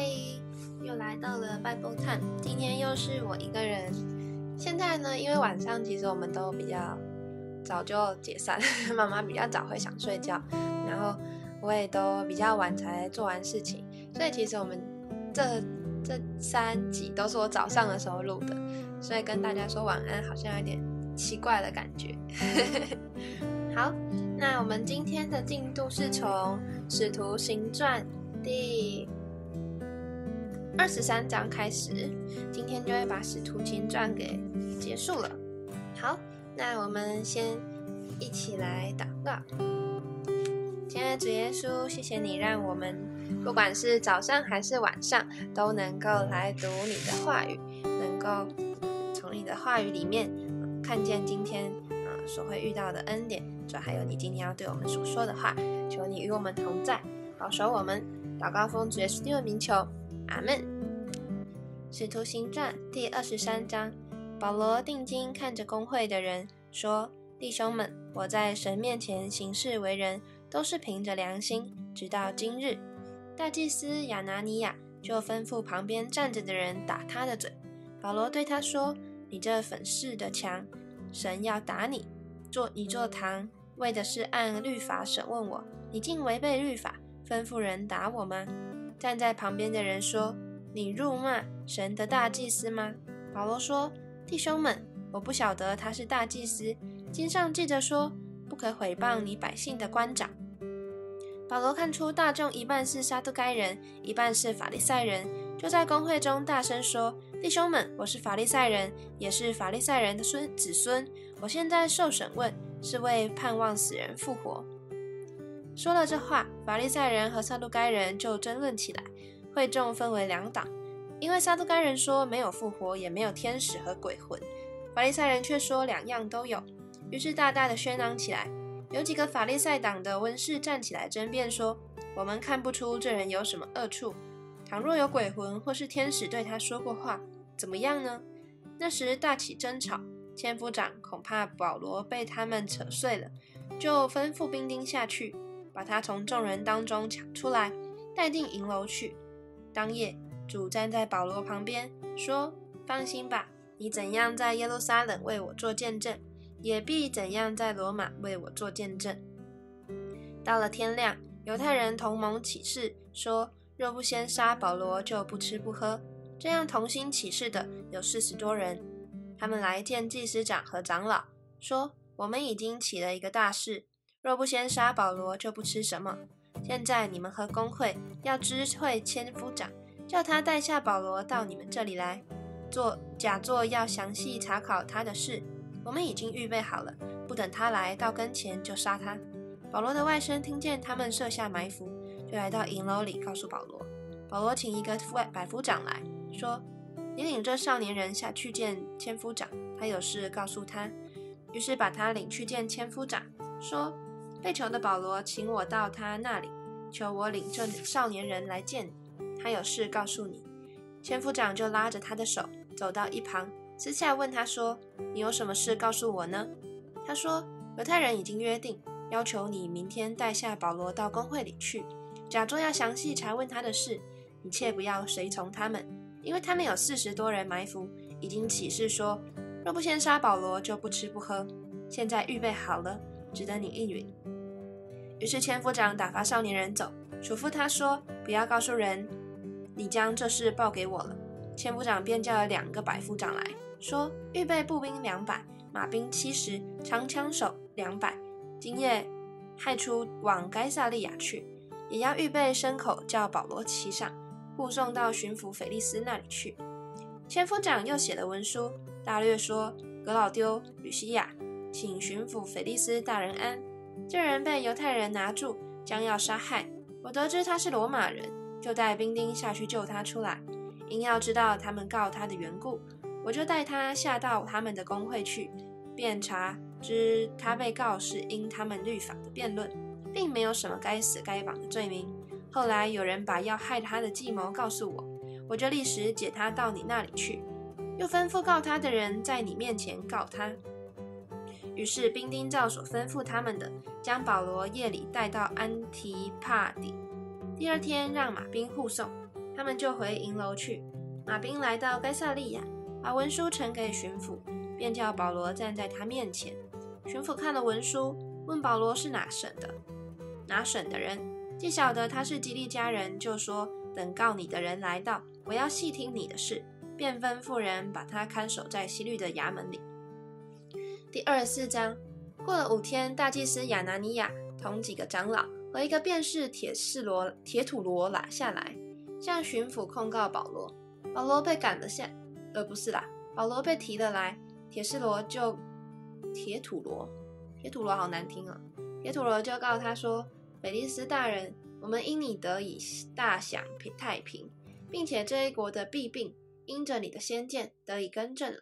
嗨，又来到了 Bible Time，今天又是我一个人。现在呢，因为晚上其实我们都比较早就解散，妈妈比较早会想睡觉，然后我也都比较晚才做完事情，所以其实我们这这三集都是我早上的时候录的，所以跟大家说晚安好像有点奇怪的感觉。好，那我们今天的进度是从《使徒行传》第。二十三章开始，今天就会把《使徒行传》给结束了。好，那我们先一起来祷告。亲爱的主耶稣，谢谢你让我们不管是早上还是晚上都能够来读你的话语，能够从你的话语里面看见今天啊所会遇到的恩典，主还有你今天要对我们所说的话。求你与我们同在，保守我们。祷告奉主耶稣的名求。阿门。使徒行传第二十三章，保罗定睛看着公会的人，说：“弟兄们，我在神面前行事为人，都是凭着良心。直到今日，大祭司亚拿尼亚就吩咐旁边站着的人打他的嘴。保罗对他说：‘你这粉饰的墙，神要打你。做你做堂，为的是按律法审问我。你竟违背律法，吩咐人打我吗？’”站在旁边的人说：“你辱骂神的大祭司吗？”保罗说：“弟兄们，我不晓得他是大祭司。经上记着说，不可毁谤你百姓的官长。”保罗看出大众一半是撒都该人，一半是法利赛人，就在公会中大声说：“弟兄们，我是法利赛人，也是法利赛人的孙子孙。我现在受审问，是为盼望死人复活。”说了这话，法利赛人和撒都该人就争论起来。会众分为两党，因为撒都该人说没有复活，也没有天使和鬼魂；法利赛人却说两样都有。于是大大的喧嚷起来。有几个法利赛党的温室站起来争辩说：“我们看不出这人有什么恶处。倘若有鬼魂或是天使对他说过话，怎么样呢？”那时大起争吵，千夫长恐怕保罗被他们扯碎了，就吩咐兵丁下去。把他从众人当中抢出来，带进营楼去。当夜，主站在保罗旁边，说：“放心吧，你怎样在耶路撒冷为我做见证，也必怎样在罗马为我做见证。”到了天亮，犹太人同盟起誓说：“若不先杀保罗，就不吃不喝。”这样同心起誓的有四十多人。他们来见祭司长和长老，说：“我们已经起了一个大事。”若不先杀保罗，就不吃什么。现在你们和工会要知会千夫长，叫他带下保罗到你们这里来，做假作要详细查考他的事。我们已经预备好了，不等他来到跟前就杀他。保罗的外甥听见他们设下埋伏，就来到营楼里告诉保罗。保罗请一个外百夫长来说：“你领这少年人下去见千夫长，他有事告诉他。”于是把他领去见千夫长，说。被囚的保罗请我到他那里，求我领这少年人来见你，他有事告诉你。千夫长就拉着他的手走到一旁，私下问他说：“你有什么事告诉我呢？”他说：“犹太人已经约定，要求你明天带下保罗到公会里去，假装要详细查问他的事。你切不要随从他们，因为他们有四十多人埋伏，已经起誓说，若不先杀保罗，就不吃不喝。现在预备好了。”只等你应允。于是千夫长打发少年人走，嘱咐他说：“不要告诉人，你将这事报给我了。”千夫长便叫了两个百夫长来说：“预备步兵两百，马兵七十，长枪手两百，今夜派出往该萨利亚去，也要预备牲口，叫保罗骑上，护送到巡抚菲利斯那里去。”千夫长又写了文书，大略说：“格老丢、吕西亚。”请巡抚腓利斯大人安。这人被犹太人拿住，将要杀害。我得知他是罗马人，就带兵丁下去救他出来。因要知道他们告他的缘故，我就带他下到他们的公会去，便查知他被告是因他们律法的辩论，并没有什么该死该绑的罪名。后来有人把要害他的计谋告诉我，我就立时解他到你那里去，又吩咐告他的人在你面前告他。于是兵丁照所吩咐他们的，将保罗夜里带到安提帕底。第二天让马兵护送。他们就回营楼去。马兵来到该萨利亚，把文书呈给巡抚，便叫保罗站在他面前。巡抚看了文书，问保罗是哪省的。哪省的人，既晓得他是吉利家人，就说：“等告你的人来到，我要细听你的事。”便吩咐人把他看守在西律的衙门里。第二十四章，过了五天，大祭司亚拿尼亚同几个长老和一个便士铁士罗铁土罗拉下来，向巡抚控告保罗。保罗被赶了下，呃，不是啦，保罗被提了来。铁士罗就铁土罗，铁土罗好难听啊。铁土罗就告他说：“菲利斯大人，我们因你得以大享太平，并且这一国的弊病。”因着你的先见得以更正了，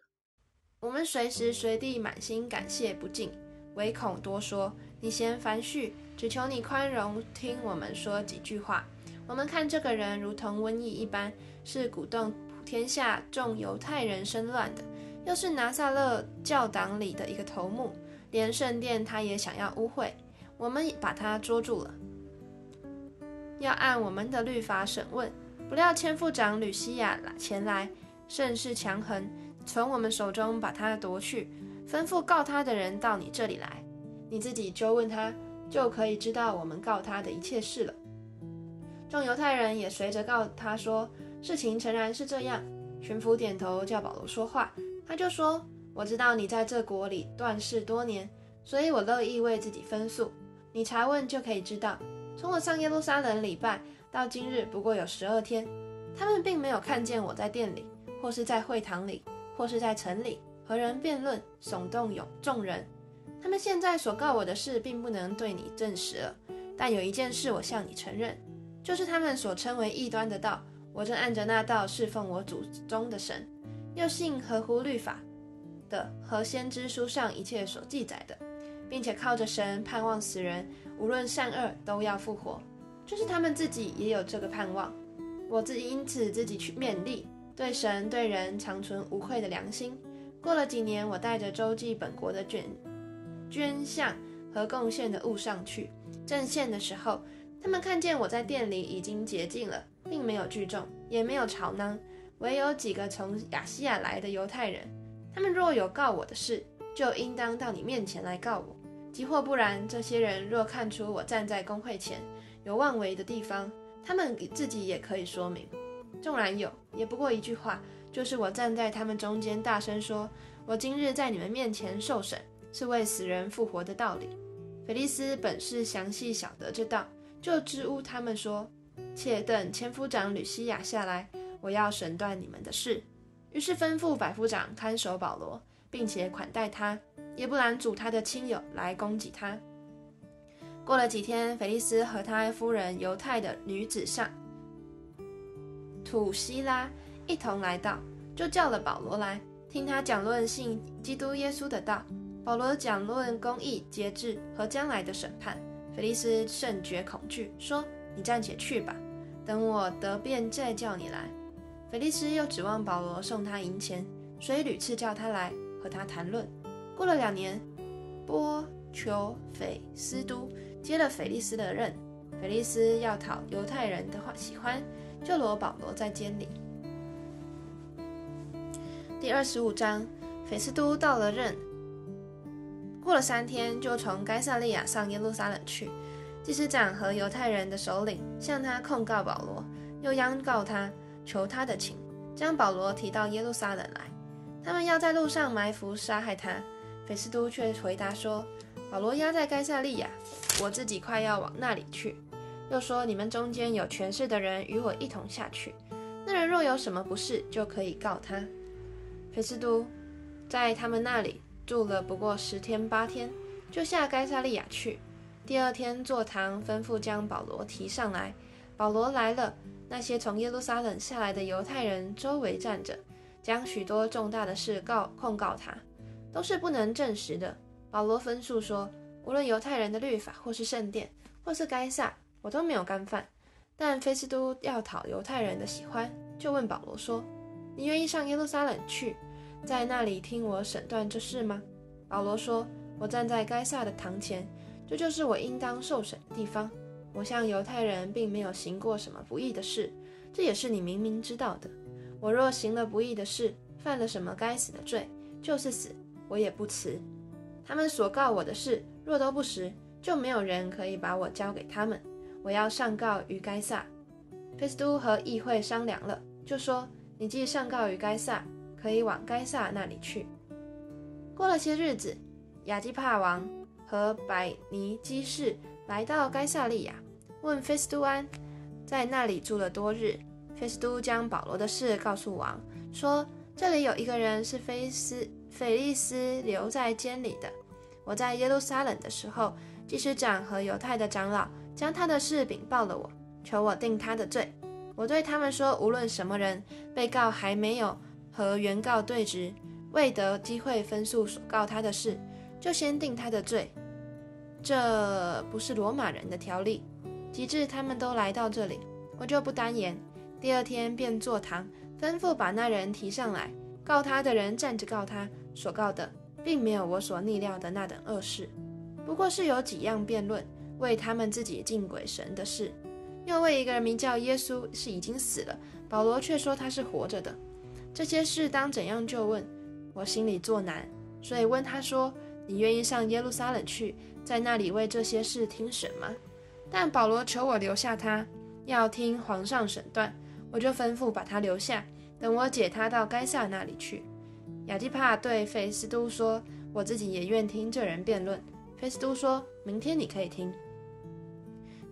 我们随时随地满心感谢不尽，唯恐多说。你嫌繁絮，只求你宽容，听我们说几句话。我们看这个人如同瘟疫一般，是鼓动普天下众犹太人生乱的，又是拿撒勒教党里的一个头目，连圣殿他也想要污秽。我们把他捉住了，要按我们的律法审问。不料千夫长吕西亚前来，甚是强横，从我们手中把他夺去，吩咐告他的人到你这里来，你自己就问他，就可以知道我们告他的一切事了。众犹太人也随着告他说，事情诚然是这样。巡抚点头叫保罗说话，他就说：“我知道你在这国里断事多年，所以我乐意为自己分诉。你查问就可以知道，从我上耶路撒冷礼拜。”到今日不过有十二天，他们并没有看见我在店里，或是在会堂里，或是在城里和人辩论，耸动有众人。他们现在所告我的事，并不能对你证实了。但有一件事，我向你承认，就是他们所称为异端的道，我正按着那道侍奉我祖宗的神，又信合乎律法的和先知书上一切所记载的，并且靠着神盼望死人，无论善恶都要复活。就是他们自己也有这个盼望，我自己因此自己去勉励，对神对人长存无愧的良心。过了几年，我带着周记本国的捐捐项和贡献的物上去正献的时候，他们看见我在店里已经洁净了，并没有聚众，也没有吵闹，唯有几个从亚细亚来的犹太人。他们若有告我的事，就应当到你面前来告我；即或不然，这些人若看出我站在公会前，有妄为的地方，他们自己也可以说明。纵然有，也不过一句话，就是我站在他们中间，大声说：“我今日在你们面前受审，是为死人复活的道理。”菲利斯本是详细晓得这道，就支吾他们说：“且等千夫长吕西亚下来，我要审断你们的事。”于是吩咐百夫长看守保罗，并且款待他，也不拦阻他的亲友来攻击他。过了几天，菲利斯和他夫人犹太的女子上土希拉一同来到，就叫了保罗来听他讲论信基督耶稣的道。保罗讲论公义、节制和将来的审判。菲利斯甚觉恐惧，说：“你暂且去吧，等我得便再叫你来。”菲利斯又指望保罗送他银钱，所以屡次叫他来和他谈论。过了两年，波求斐斯都。接了腓利斯的任，腓利斯要讨犹太人的话喜欢，就罗保罗在监里。第二十五章，腓斯都到了任，过了三天，就从该萨利亚上耶路撒冷去。祭司长和犹太人的首领向他控告保罗，又央告他，求他的情，将保罗提到耶路撒冷来。他们要在路上埋伏杀害他。菲斯都却回答说：“保罗押在该萨利亚。”我自己快要往那里去，又说你们中间有权势的人与我一同下去。那人若有什么不是，就可以告他。菲斯都在他们那里住了不过十天八天，就下该萨利亚去。第二天坐堂吩咐将保罗提上来。保罗来了，那些从耶路撒冷下来的犹太人周围站着，将许多重大的事告控告他，都是不能证实的。保罗分述说。无论犹太人的律法，或是圣殿，或是该撒，我都没有干饭。但菲斯都要讨犹太人的喜欢，就问保罗说：“你愿意上耶路撒冷去，在那里听我审断这事吗？”保罗说：“我站在该撒的堂前，这就是我应当受审的地方。我向犹太人并没有行过什么不义的事，这也是你明明知道的。我若行了不义的事，犯了什么该死的罪，就是死，我也不辞。他们所告我的事，若都不实，就没有人可以把我交给他们。我要上告于该撒。菲斯都和议会商量了，就说：“你既上告于该撒，可以往该撒那里去。”过了些日子，亚基帕王和百尼基士来到该萨利亚，问菲斯都安，在那里住了多日。菲斯都将保罗的事告诉王，说：“这里有一个人是菲斯菲利斯留在监里的。我在耶路撒冷的时候，祭司长和犹太的长老将他的事禀报了我，求我定他的罪。我对他们说，无论什么人，被告还没有和原告对质，未得机会分诉所告他的事，就先定他的罪。这不是罗马人的条例。及至他们都来到这里，我就不单言。”第二天便坐堂，吩咐把那人提上来。告他的人站着告他，所告的并没有我所逆料的那等恶事，不过是有几样辩论，为他们自己敬鬼神的事，又为一个人名叫耶稣是已经死了，保罗却说他是活着的。这些事当怎样就问？我心里作难，所以问他说：“你愿意上耶路撒冷去，在那里为这些事听审吗？”但保罗求我留下他，要听皇上审断。我就吩咐把他留下，等我解他到该撒那里去。亚基帕对菲斯都说：“我自己也愿听这人辩论。”菲斯都说：“明天你可以听。”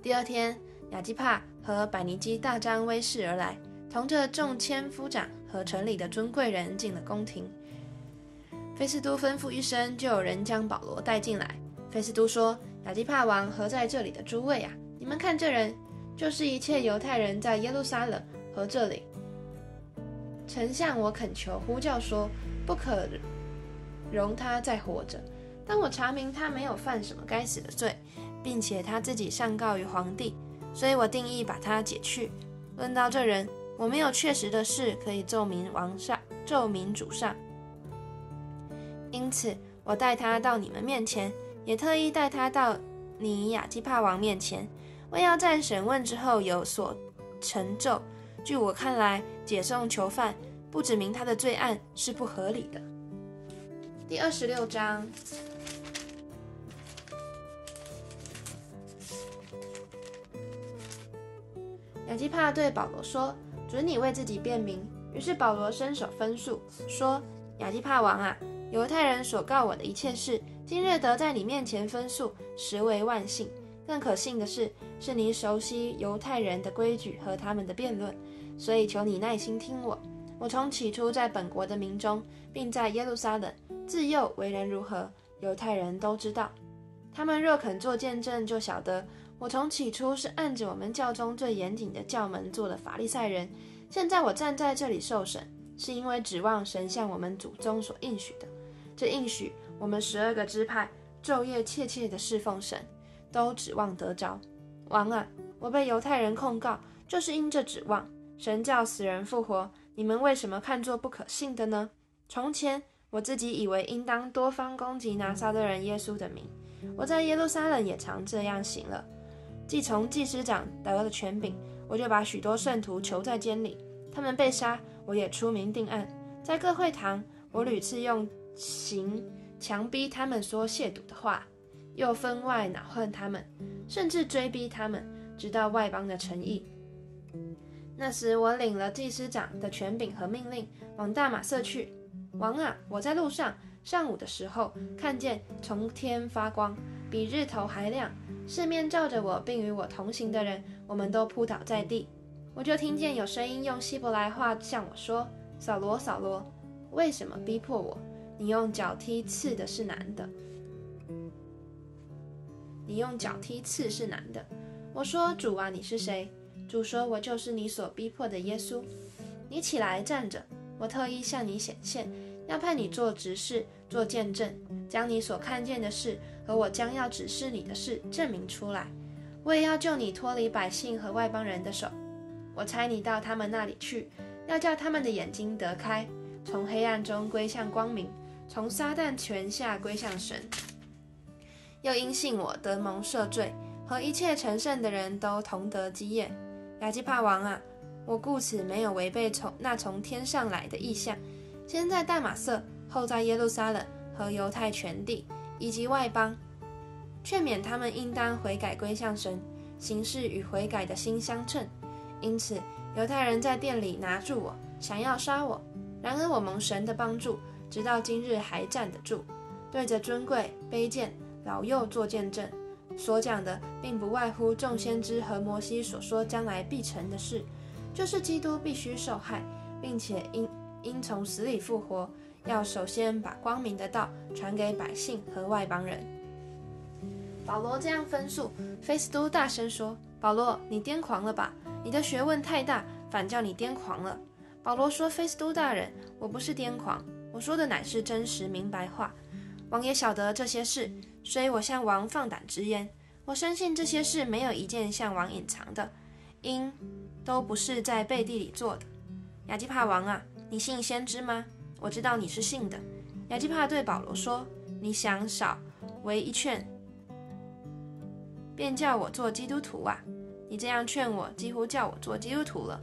第二天，雅基帕和百尼基大张威势而来，同着众千夫长和城里的尊贵人进了宫廷。菲斯都吩咐一声，就有人将保罗带进来。菲斯都说：“雅基帕王和在这里的诸位啊，你们看这人，就是一切犹太人在耶路撒冷。”和这里，丞相，我恳求呼叫说，不可容他再活着。但我查明他没有犯什么该死的罪，并且他自己上告于皇帝，所以我定义把他解去。论到这人，我没有确实的事可以奏明王上，奏明主上。因此，我带他到你们面前，也特意带他到你亚基帕王面前，为要在审问之后有所成就。据我看来，解送囚犯不指明他的罪案是不合理的。第二十六章，亚基帕对保罗说：“准你为自己辩明。”于是保罗伸手分诉，说：“亚基帕王啊，犹太人所告我的一切事，今日得在你面前分诉，实为万幸。更可信的是，是你熟悉犹太人的规矩和他们的辩论。”所以求你耐心听我。我从起初在本国的民中，并在耶路撒冷自幼为人如何，犹太人都知道。他们若肯做见证，就晓得我从起初是按着我们教中最严谨的教门做了法利赛人。现在我站在这里受审，是因为指望神向我们祖宗所应许的。这应许我们十二个支派昼夜切切的侍奉神，都指望得着。王啊，我被犹太人控告，就是因这指望。神叫死人复活，你们为什么看作不可信的呢？从前我自己以为应当多方攻击拿撒勒人耶稣的名，我在耶路撒冷也常这样行了。既从祭司长得了权柄，我就把许多圣徒囚在监里，他们被杀，我也出名定案。在各会堂，我屡次用刑强逼他们说亵渎的话，又分外恼恨他们，甚至追逼他们，直到外邦的诚意。那时我领了祭司长的权柄和命令，往大马色去。王啊，我在路上，上午的时候看见从天发光，比日头还亮，四面照着我，并与我同行的人，我们都扑倒在地。我就听见有声音用希伯来话向我说：“扫罗，扫罗，为什么逼迫我？你用脚踢刺的是男的，你用脚踢刺是男的。”我说：“主啊，你是谁？”主说：“我就是你所逼迫的耶稣。你起来站着，我特意向你显现，要派你做执事，做见证，将你所看见的事和我将要指示你的事证明出来。我也要救你脱离百姓和外邦人的手。我差你到他们那里去，要叫他们的眼睛得开，从黑暗中归向光明，从撒旦权下归向神。又因信我得蒙赦罪，和一切成圣的人都同得基业。”亚基帕王啊，我故此没有违背从那从天上来的意象。先在大马色，后在耶路撒冷和犹太全地以及外邦，劝勉他们应当悔改归向神，行事与悔改的心相称。因此，犹太人在店里拿住我，想要杀我。然而我蒙神的帮助，直到今日还站得住，对着尊贵、卑贱、老幼做见证。所讲的，并不外乎众先知和摩西所说将来必成的事，就是基督必须受害，并且因因从死里复活，要首先把光明的道传给百姓和外邦人。保罗这样分述，菲斯都大声说：“保罗，你癫狂了吧？你的学问太大，反叫你癫狂了。”保罗说：“菲斯都大人，我不是癫狂，我说的乃是真实明白话。王也晓得这些事，所以我向王放胆直言。我深信这些事没有一件向王隐藏的，因都不是在背地里做的。亚基帕王啊，你信先知吗？我知道你是信的。”亚基帕对保罗说：“你想少为一劝，便叫我做基督徒啊？你这样劝我，几乎叫我做基督徒了。”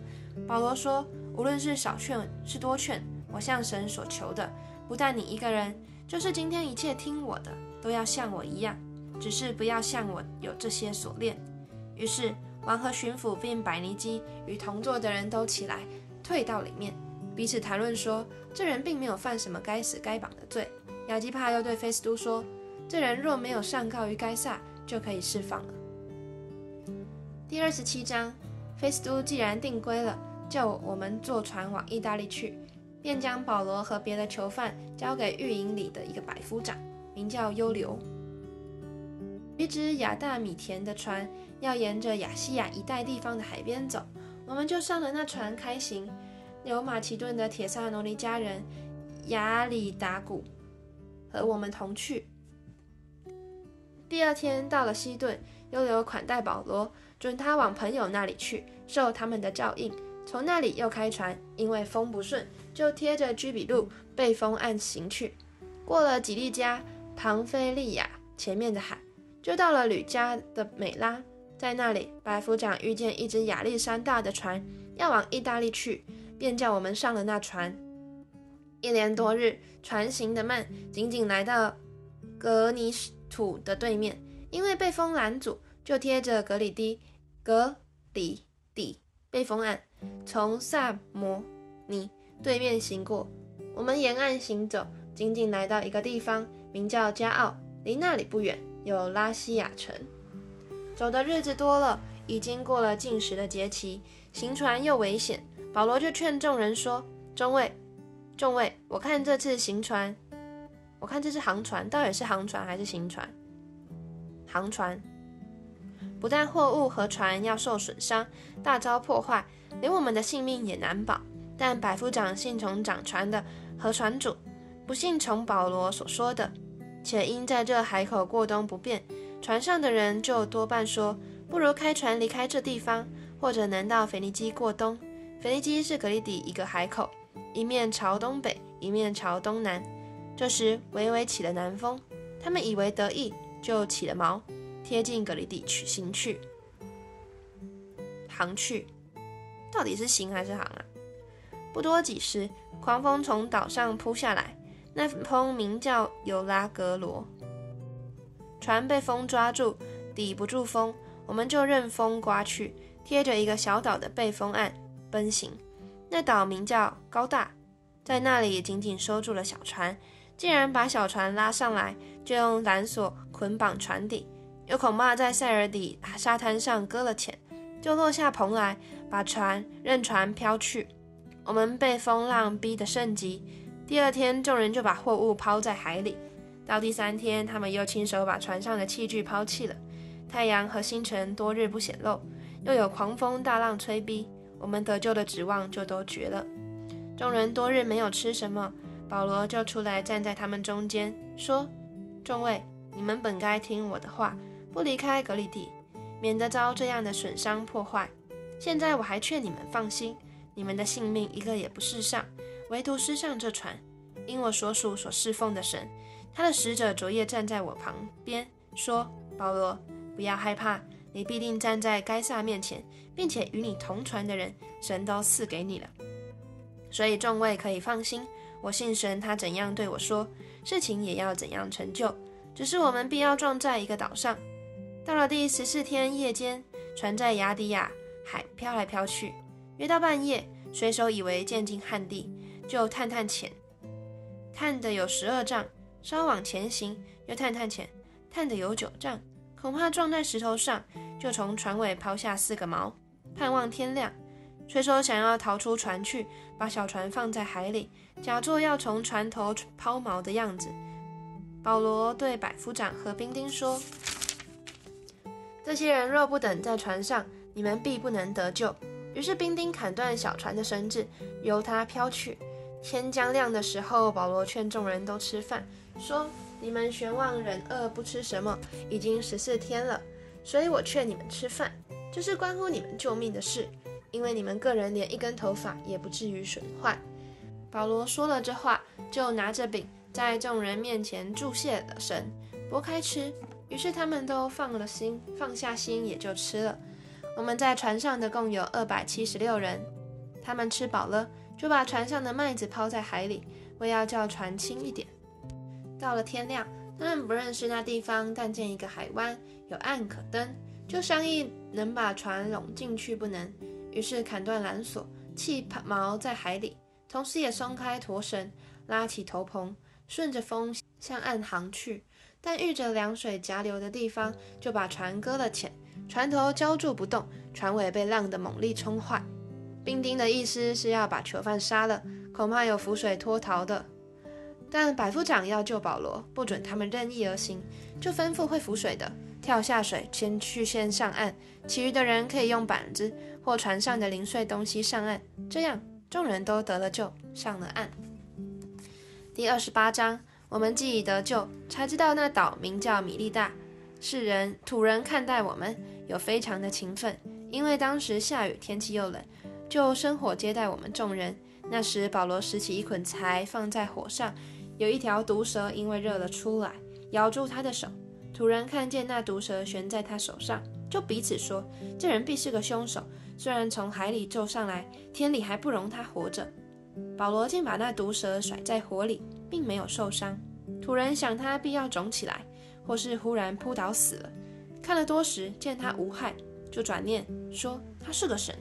保罗说。无论是少劝是多劝，我向神所求的，不但你一个人，就是今天一切听我的，都要像我一样，只是不要像我有这些锁链。于是王和巡抚并百尼基与同坐的人都起来，退到里面，彼此谈论说：这人并没有犯什么该死该绑的罪。亚基帕又对菲斯都说：这人若没有上告于该撒，就可以释放了。第二十七章，菲斯都既然定规了。叫我们坐船往意大利去，便将保罗和别的囚犯交给狱营里的一个百夫长，名叫优留。一只亚大米田的船要沿着亚细亚一带地方的海边走，我们就上了那船开行。有马其顿的铁萨罗尼家人亚里达古和我们同去。第二天到了西顿，又留款待保罗，准他往朋友那里去，受他们的照应。从那里又开船，因为风不顺，就贴着居比路背风岸行去。过了几利加、庞菲利亚前面的海，就到了吕加的美拉。在那里，白夫长遇见一只亚历山大的船要往意大利去，便叫我们上了那船。一连多日，船行得慢，仅仅来到格尼土的对面，因为被风拦阻，就贴着格里迪格里底被风岸。从萨摩尼对面行过，我们沿岸行走，仅仅来到一个地方，名叫加奥，离那里不远有拉西亚城。走的日子多了，已经过了进食的节期，行船又危险。保罗就劝众人说：“众位，众位，我看这次行船，我看这是航船，到底是航船还是行船？航船，不但货物和船要受损伤，大遭破坏。”连我们的性命也难保，但百夫长信从掌船的和船主，不信从保罗所说的，且因在这海口过冬不便，船上的人就多半说，不如开船离开这地方，或者能到腓尼基过冬。腓尼基是格里底一个海口，一面朝东北，一面朝东南。这时微微起了南风，他们以为得意，就起了锚，贴近格里底去行去，航去。到底是行还是航啊？不多几时，狂风从岛上扑下来，那风名叫尤拉格罗。船被风抓住，抵不住风，我们就任风刮去，贴着一个小岛的背风岸奔行。那岛名叫高大，在那里紧紧收住了小船。既然把小船拉上来，就用缆索捆绑船底，又恐怕在塞尔底沙滩上搁了浅。就落下蓬来，把船任船飘去。我们被风浪逼得甚急。第二天，众人就把货物抛在海里。到第三天，他们又亲手把船上的器具抛弃了。太阳和星辰多日不显露，又有狂风大浪吹逼，我们得救的指望就都绝了。众人多日没有吃什么，保罗就出来站在他们中间，说：“众位，你们本该听我的话，不离开格里底。”免得遭这样的损伤破坏。现在我还劝你们放心，你们的性命一个也不失上，唯独失上这船。因我所属所侍奉的神，他的使者昨夜站在我旁边，说：“保罗，不要害怕，你必定站在该撒面前，并且与你同船的人，神都赐给你了。所以众位可以放心，我信神，他怎样对我说，事情也要怎样成就。只是我们必要撞在一个岛上。到了第十四天夜间，船在雅迪亚海飘来飘去，约到半夜，水手以为渐近旱地，就探探浅，探的有十二丈，稍往前行，又探探浅，探的有九丈，恐怕撞在石头上，就从船尾抛下四个锚，盼望天亮。水手想要逃出船去，把小船放在海里，假作要从船头抛锚的样子。保罗对百夫长和兵丁说：“这些人若不等在船上，你们必不能得救。”于是兵丁砍断小船的绳子，由它飘去。天将亮的时候，保罗劝众人都吃饭，说：“你们悬望人饿不吃什么，已经十四天了，所以我劝你们吃饭，这是关乎你们救命的事，因为你们个人连一根头发也不至于损坏。”保罗说了这话，就拿着饼。在众人面前祝谢了神，拨开吃，于是他们都放了心，放下心也就吃了。我们在船上的共有二百七十六人，他们吃饱了，就把船上的麦子抛在海里，为要叫船轻一点。到了天亮，他们不认识那地方，但见一个海湾有岸可登，就商议能把船拢进去不能。于是砍断缆索，弃锚在海里，同时也松开驼绳，拉起头篷。顺着风向岸航去，但遇着凉水夹流的地方，就把船搁了浅，船头浇住不动，船尾被浪的猛力冲坏。兵丁的意思是要把囚犯杀了，恐怕有浮水脱逃的。但百夫长要救保罗，不准他们任意而行，就吩咐会浮水的跳下水，先去先上岸，其余的人可以用板子或船上的零碎东西上岸。这样，众人都得了救，上了岸。第二十八章，我们既已得救，才知道那岛名叫米利大。世人土人看待我们有非常的勤奋，因为当时下雨，天气又冷，就生火接待我们众人。那时保罗拾起一捆柴放在火上，有一条毒蛇因为热了出来，咬住他的手。土人看见那毒蛇悬在他手上，就彼此说：这人必是个凶手。虽然从海里救上来，天理还不容他活着。保罗竟把那毒蛇甩在火里，并没有受伤。土人想他必要肿起来，或是忽然扑倒死了。看了多时，见他无害，就转念说他是个神。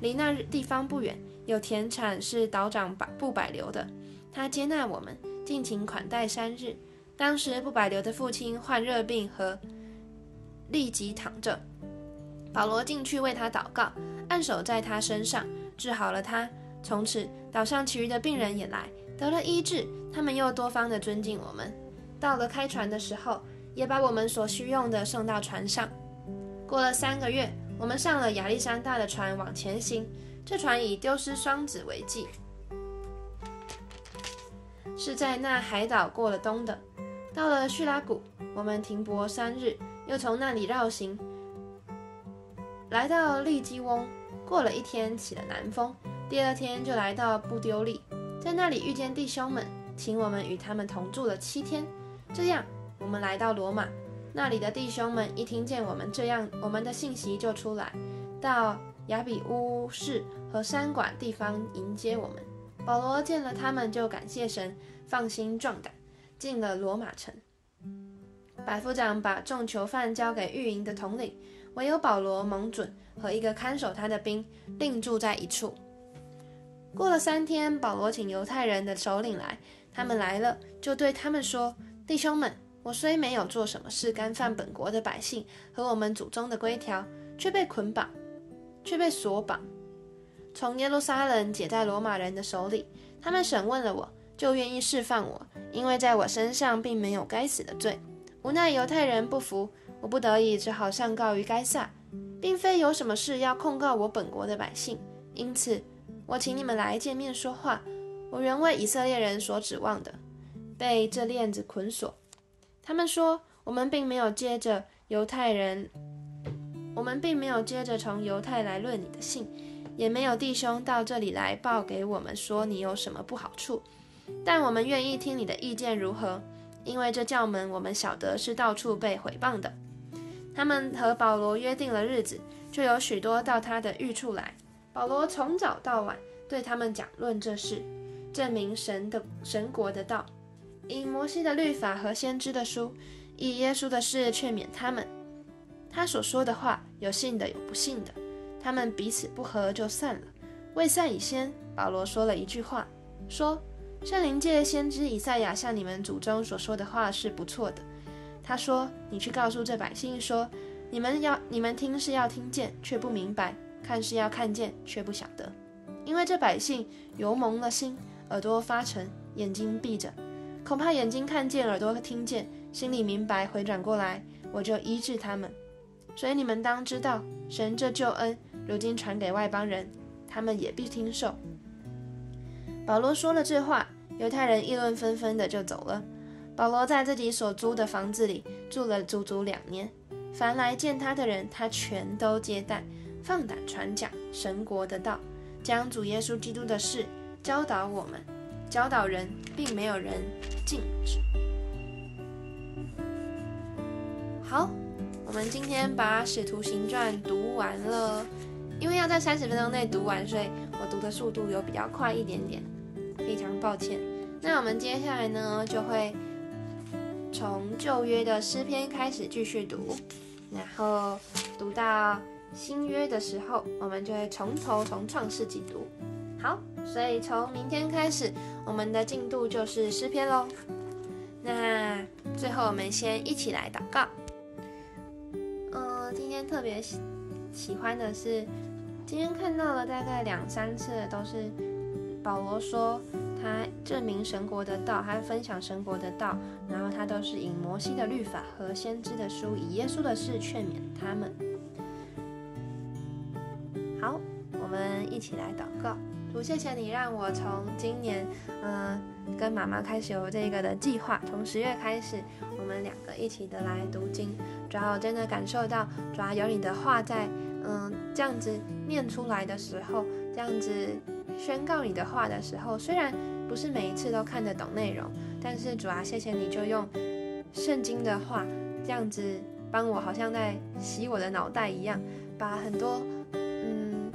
离那地方不远，有田产是岛长百不百流的，他接纳我们，尽情款待三日。当时不百流的父亲患热病和立即躺着，保罗进去为他祷告，按手在他身上，治好了他。从此，岛上其余的病人也来得了医治，他们又多方的尊敬我们。到了开船的时候，也把我们所需用的送到船上。过了三个月，我们上了亚历山大的船往前行。这船以丢失双子为记，是在那海岛过了冬的。到了叙拉古，我们停泊三日，又从那里绕行，来到利基翁。过了一天，起了南风。第二天就来到布丢利，在那里遇见弟兄们，请我们与他们同住了七天。这样，我们来到罗马，那里的弟兄们一听见我们这样，我们的信息就出来，到亚比乌市和山馆地方迎接我们。保罗见了他们，就感谢神，放心壮胆，进了罗马城。百夫长把众囚犯交给御营的统领，唯有保罗蒙准和一个看守他的兵，另住在一处。过了三天，保罗请犹太人的首领来，他们来了，就对他们说：“弟兄们，我虽没有做什么事干犯本国的百姓和我们祖宗的规条，却被捆绑，却被锁绑，从耶路撒冷解在罗马人的手里。他们审问了我，就愿意释放我，因为在我身上并没有该死的罪。无奈犹太人不服，我不得已只好上告于该撒，并非有什么事要控告我本国的百姓，因此。”我请你们来见面说话。我原为以色列人所指望的，被这链子捆锁。他们说，我们并没有接着犹太人，我们并没有接着从犹太来论你的信，也没有弟兄到这里来报给我们说你有什么不好处。但我们愿意听你的意见如何，因为这教门我们晓得是到处被毁谤的。他们和保罗约定了日子，就有许多到他的寓处来。保罗从早到晚对他们讲论这事，证明神的神国的道，以摩西的律法和先知的书，以耶稣的事劝勉他们。他所说的话，有信的，有不信的。他们彼此不和，就散了。未散以先，保罗说了一句话，说：“圣灵借先知以赛亚向你们祖宗所说的话是不错的。他说：你去告诉这百姓说，你们要你们听是要听见，却不明白；看是要看见，却不晓得。因为这百姓油蒙了心，耳朵发沉，眼睛闭着，恐怕眼睛看见，耳朵听见，心里明白，回转过来，我就医治他们。所以你们当知道，神这救恩如今传给外邦人。”他们也必听受。保罗说了这话，犹太人议论纷纷的就走了。保罗在自己所租的房子里住了足足两年，凡来见他的人，他全都接待，放胆传讲神国的道，将主耶稣基督的事教导我们，教导人，并没有人禁止。好，我们今天把《使徒行传》读完了。因为要在三十分钟内读完，所以我读的速度有比较快一点点，非常抱歉。那我们接下来呢，就会从旧约的诗篇开始继续读，然后读到新约的时候，我们就会从头从创世纪读。好，所以从明天开始，我们的进度就是诗篇喽。那最后我们先一起来祷告。嗯，今天特别喜喜欢的是。今天看到了大概两三次，都是保罗说他证明神国的道，他分享神国的道，然后他都是以摩西的律法和先知的书，以耶稣的事劝勉他们。好，我们一起来祷告，主，谢谢你让我从今年，嗯，跟妈妈开始有这个的计划，从十月开始，我们两个一起的来读经，主要真的感受到，主要有你的话在。嗯，这样子念出来的时候，这样子宣告你的话的时候，虽然不是每一次都看得懂内容，但是主啊，谢谢你就用圣经的话这样子帮我，好像在洗我的脑袋一样，把很多嗯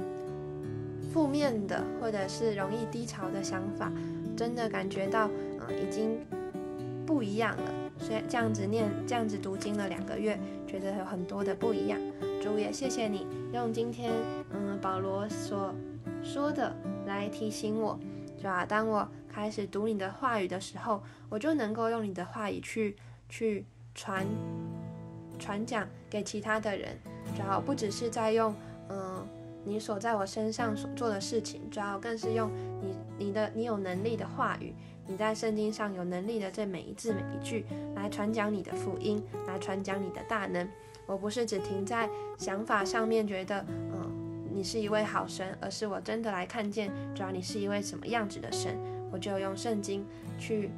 负面的或者是容易低潮的想法，真的感觉到嗯已经不一样了。所以这样子念，这样子读经了两个月，觉得有很多的不一样。主也谢谢你用今天嗯保罗所说的来提醒我，主啊，当我开始读你的话语的时候，我就能够用你的话语去去传传讲给其他的人，主要不只是在用嗯你所在我身上所做的事情，主要更是用你你的你有能力的话语，你在圣经上有能力的这每一字每一句来传讲你的福音，来传讲你的大能。我不是只停在想法上面，觉得嗯你是一位好神，而是我真的来看见，主要你是一位什么样子的神，我就用圣经去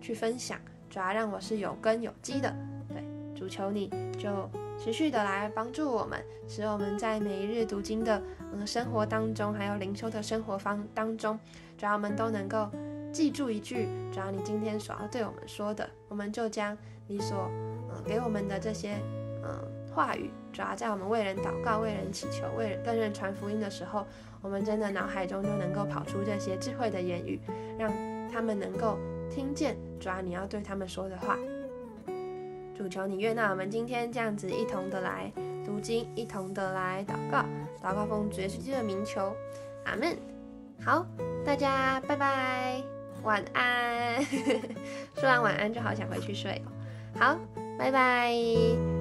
去分享，主要让我是有根有基的。对，主求你就持续的来帮助我们，使我们在每一日读经的嗯生活当中，还有灵修的生活方当中，主要我们都能够记住一句，主要你今天所要对我们说的，我们就将你所嗯给我们的这些。嗯，话语主要在我们为人祷告、为人祈求、为人跟人传福音的时候，我们真的脑海中就能够跑出这些智慧的言语，让他们能够听见主要你要对他们说的话。主求你悦纳我们今天这样子一同的来读经，一同的来祷告，祷告奉主耶稣基督的名求，阿门。好，大家拜拜，晚安。说完晚安就好想回去睡。好，拜拜。